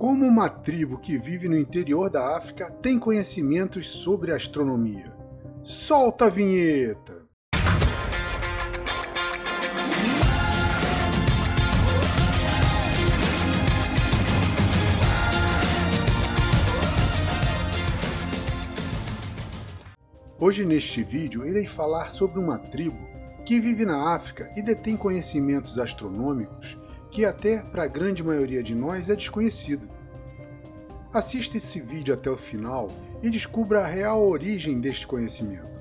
Como uma tribo que vive no interior da África tem conhecimentos sobre astronomia? Solta a vinheta! Hoje neste vídeo irei falar sobre uma tribo que vive na África e detém conhecimentos astronômicos que até para a grande maioria de nós é desconhecido. Assista esse vídeo até o final e descubra a real origem deste conhecimento.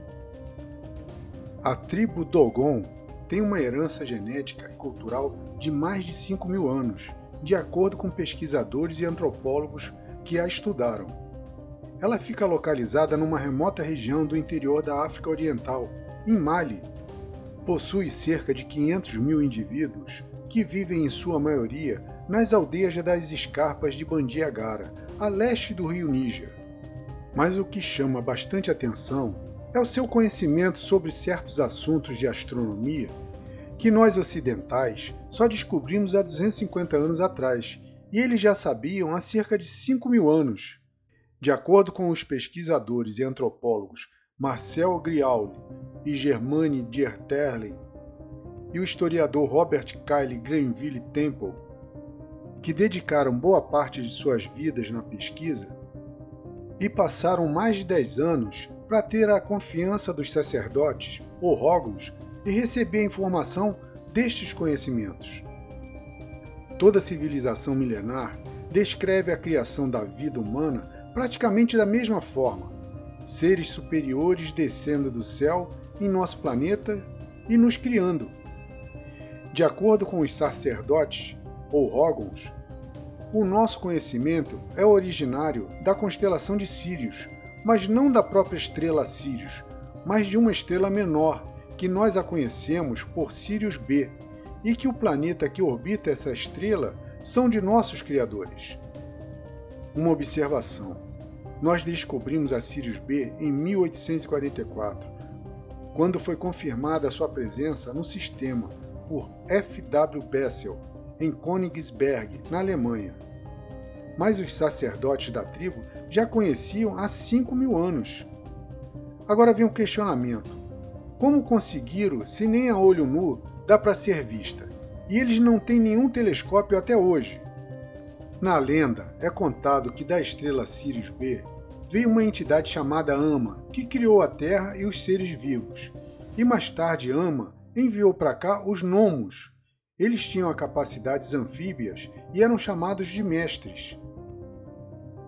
A tribo Dogon tem uma herança genética e cultural de mais de 5 mil anos, de acordo com pesquisadores e antropólogos que a estudaram. Ela fica localizada numa remota região do interior da África Oriental, em Mali. Possui cerca de 500 mil indivíduos que vivem em sua maioria nas aldeias das escarpas de Bandiagara, a leste do rio Níger. Mas o que chama bastante atenção é o seu conhecimento sobre certos assuntos de astronomia que nós ocidentais só descobrimos há 250 anos atrás, e eles já sabiam há cerca de 5 mil anos. De acordo com os pesquisadores e antropólogos Marcel Griauli e Germaine Dierterlen, e o historiador Robert Kyle Granville Temple, que dedicaram boa parte de suas vidas na pesquisa e passaram mais de 10 anos para ter a confiança dos sacerdotes ou rógulos e receber a informação destes conhecimentos. Toda civilização milenar descreve a criação da vida humana praticamente da mesma forma: seres superiores descendo do céu em nosso planeta e nos criando. De acordo com os sacerdotes, ou Rógons, o nosso conhecimento é originário da constelação de Sírios, mas não da própria estrela Sírios, mas de uma estrela menor, que nós a conhecemos por Sirius B, e que o planeta que orbita essa estrela são de nossos criadores. Uma observação: nós descobrimos a Sirius B em 1844, quando foi confirmada a sua presença no sistema por F. W. Bessel, em Königsberg, na Alemanha. Mas os sacerdotes da tribo já conheciam há 5 mil anos. Agora vem um questionamento: como conseguiram, se nem a olho nu dá para ser vista? E eles não têm nenhum telescópio até hoje. Na lenda, é contado que da estrela Sirius B veio uma entidade chamada Ama, que criou a Terra e os seres vivos. E mais tarde, Ama enviou para cá os gnomos. Eles tinham capacidades anfíbias e eram chamados de mestres.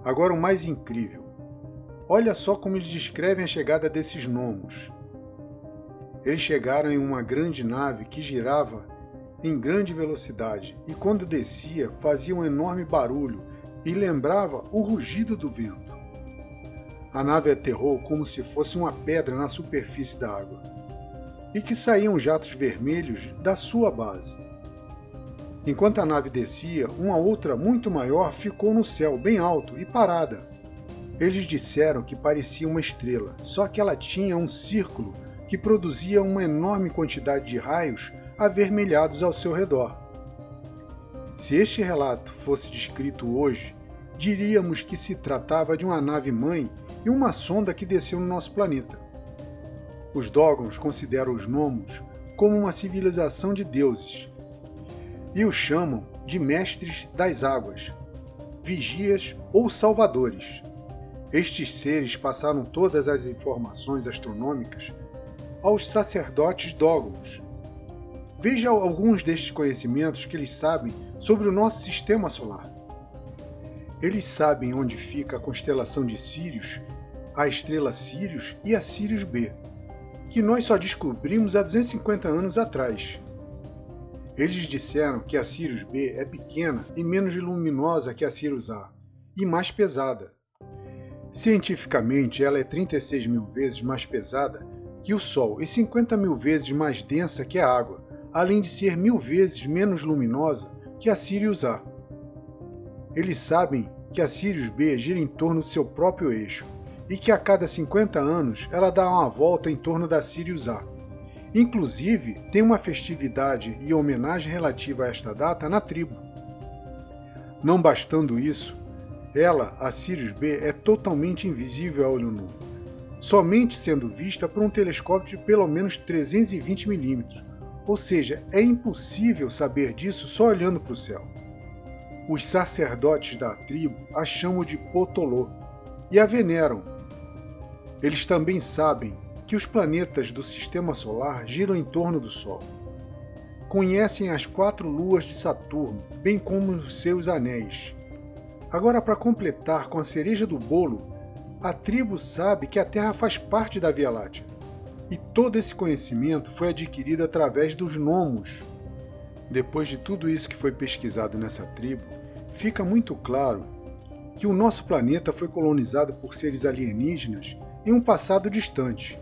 Agora o mais incrível. Olha só como eles descrevem a chegada desses gnomos. Eles chegaram em uma grande nave que girava em grande velocidade e quando descia fazia um enorme barulho e lembrava o rugido do vento. A nave aterrou como se fosse uma pedra na superfície da água e que saíam jatos vermelhos da sua base. Enquanto a nave descia, uma outra muito maior ficou no céu, bem alto e parada. Eles disseram que parecia uma estrela, só que ela tinha um círculo que produzia uma enorme quantidade de raios avermelhados ao seu redor. Se este relato fosse descrito hoje, diríamos que se tratava de uma nave-mãe e uma sonda que desceu no nosso planeta. Os Dogons consideram os Gnomos como uma civilização de deuses e os chamam de mestres das águas, vigias ou salvadores. Estes seres passaram todas as informações astronômicas aos sacerdotes Dogons. Veja alguns destes conhecimentos que eles sabem sobre o nosso sistema solar. Eles sabem onde fica a constelação de Sírios, a estrela Sirius e a Sirius B que nós só descobrimos há 250 anos atrás. Eles disseram que a Sirius B é pequena e menos luminosa que a Sirius A, e mais pesada. Cientificamente, ela é 36 mil vezes mais pesada que o Sol e 50 mil vezes mais densa que a água, além de ser mil vezes menos luminosa que a Sirius A. Eles sabem que a Sirius B gira em torno do seu próprio eixo, e que a cada 50 anos ela dá uma volta em torno da Sirius A. Inclusive, tem uma festividade e homenagem relativa a esta data na tribo. Não bastando isso, Ela, a Sirius B, é totalmente invisível a olho nu, somente sendo vista por um telescópio de pelo menos 320 milímetros, ou seja, é impossível saber disso só olhando para o céu. Os sacerdotes da tribo a chamam de Potolô e a veneram. Eles também sabem que os planetas do sistema solar giram em torno do Sol. Conhecem as quatro luas de Saturno, bem como os seus anéis. Agora, para completar com a cereja do bolo, a tribo sabe que a Terra faz parte da Via Láctea. E todo esse conhecimento foi adquirido através dos nomos. Depois de tudo isso que foi pesquisado nessa tribo, fica muito claro que o nosso planeta foi colonizado por seres alienígenas em um passado distante.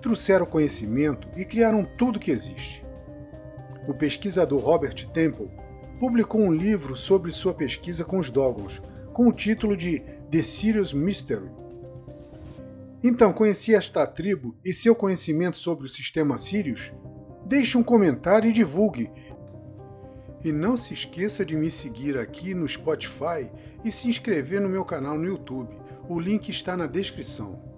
Trouxeram conhecimento e criaram tudo que existe. O pesquisador Robert Temple publicou um livro sobre sua pesquisa com os Dogons, com o título de The Sirius Mystery. Então, conheci esta tribo e seu conhecimento sobre o sistema Sirius? Deixe um comentário e divulgue. E não se esqueça de me seguir aqui no Spotify e se inscrever no meu canal no YouTube. O link está na descrição.